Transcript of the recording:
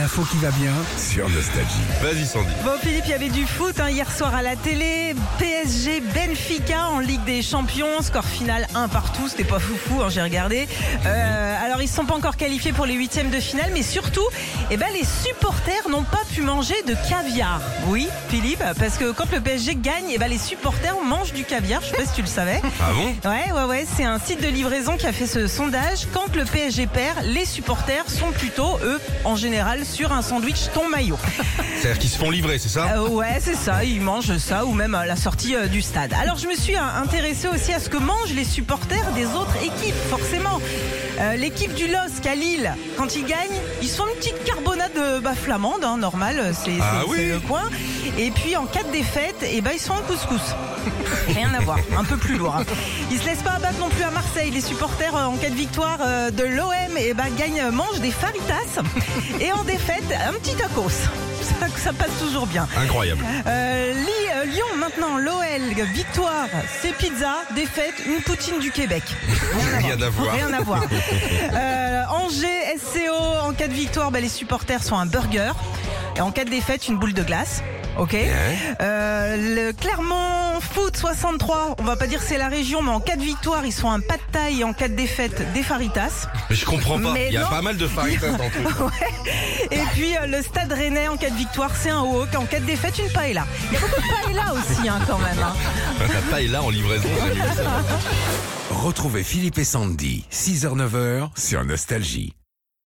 L'info qui va bien sur Nostalgie. Vas-y Sandy. Bon Philippe, il y avait du foot hein, hier soir à la télé. PSG Benfica en Ligue des Champions. Score final 1 partout. C'était pas foufou, hein, j'ai regardé. Euh, alors ils ne sont pas encore qualifiés pour les huitièmes de finale, mais surtout, eh ben, les supporters n'ont pas pu manger de caviar. Oui, Philippe, parce que quand le PSG gagne, eh ben, les supporters mangent du caviar. Je sais pas si tu le savais. Ah bon? Ouais, ouais, ouais. C'est un site de livraison qui a fait ce sondage. Quand le PSG perd, les supporters sont plutôt, eux, en général, sur un sandwich ton maillot. C'est-à-dire qu'ils se font livrer, c'est ça? Euh, ouais, c'est ça, ils mangent ça ou même à la sortie euh, du stade. Alors je me suis euh, intéressée aussi à ce que mangent les supporters des autres équipes, forcément. Euh, L'équipe du LOSC à Lille, quand ils gagnent, ils se font une petite carbonade euh, bah, flamande, hein, normal, c'est Ah oui. le coin. Et puis en cas de défaite, eh ben, ils sont en couscous. Rien à voir, un peu plus lourd. hein. Ils se laissent pas abattre non plus à Marseille. Les supporters, euh, en cas de victoire euh, de l'OM, eh ben, gagnent, mangent des faritas. Et en défaite, un petit tacos. Ça, ça passe toujours bien. Incroyable. Euh, Li- euh, Lyon maintenant, l'OL, victoire, c'est pizza, défaite, une poutine du Québec. Rien à voir. Rien à voir. Euh, Angers, SCO, en cas de victoire, bah, les supporters sont un burger. Et en cas de défaite, une boule de glace. Ok. Euh, le Clermont Foot 63, on va pas dire c'est la région, mais en cas de victoire, ils sont un pas de taille et en cas de défaite, des faritas. Mais je comprends pas. Mais Il y a non. pas mal de faritas dans le truc. Et puis euh, le Stade Rennais, en cas de victoire, c'est un wok. En cas de défaite, une paella. Il y a beaucoup de paella aussi, hein, quand même. hein. La paille là en livraison. Retrouvez Philippe et Sandy, 6h-9h sur Nostalgie.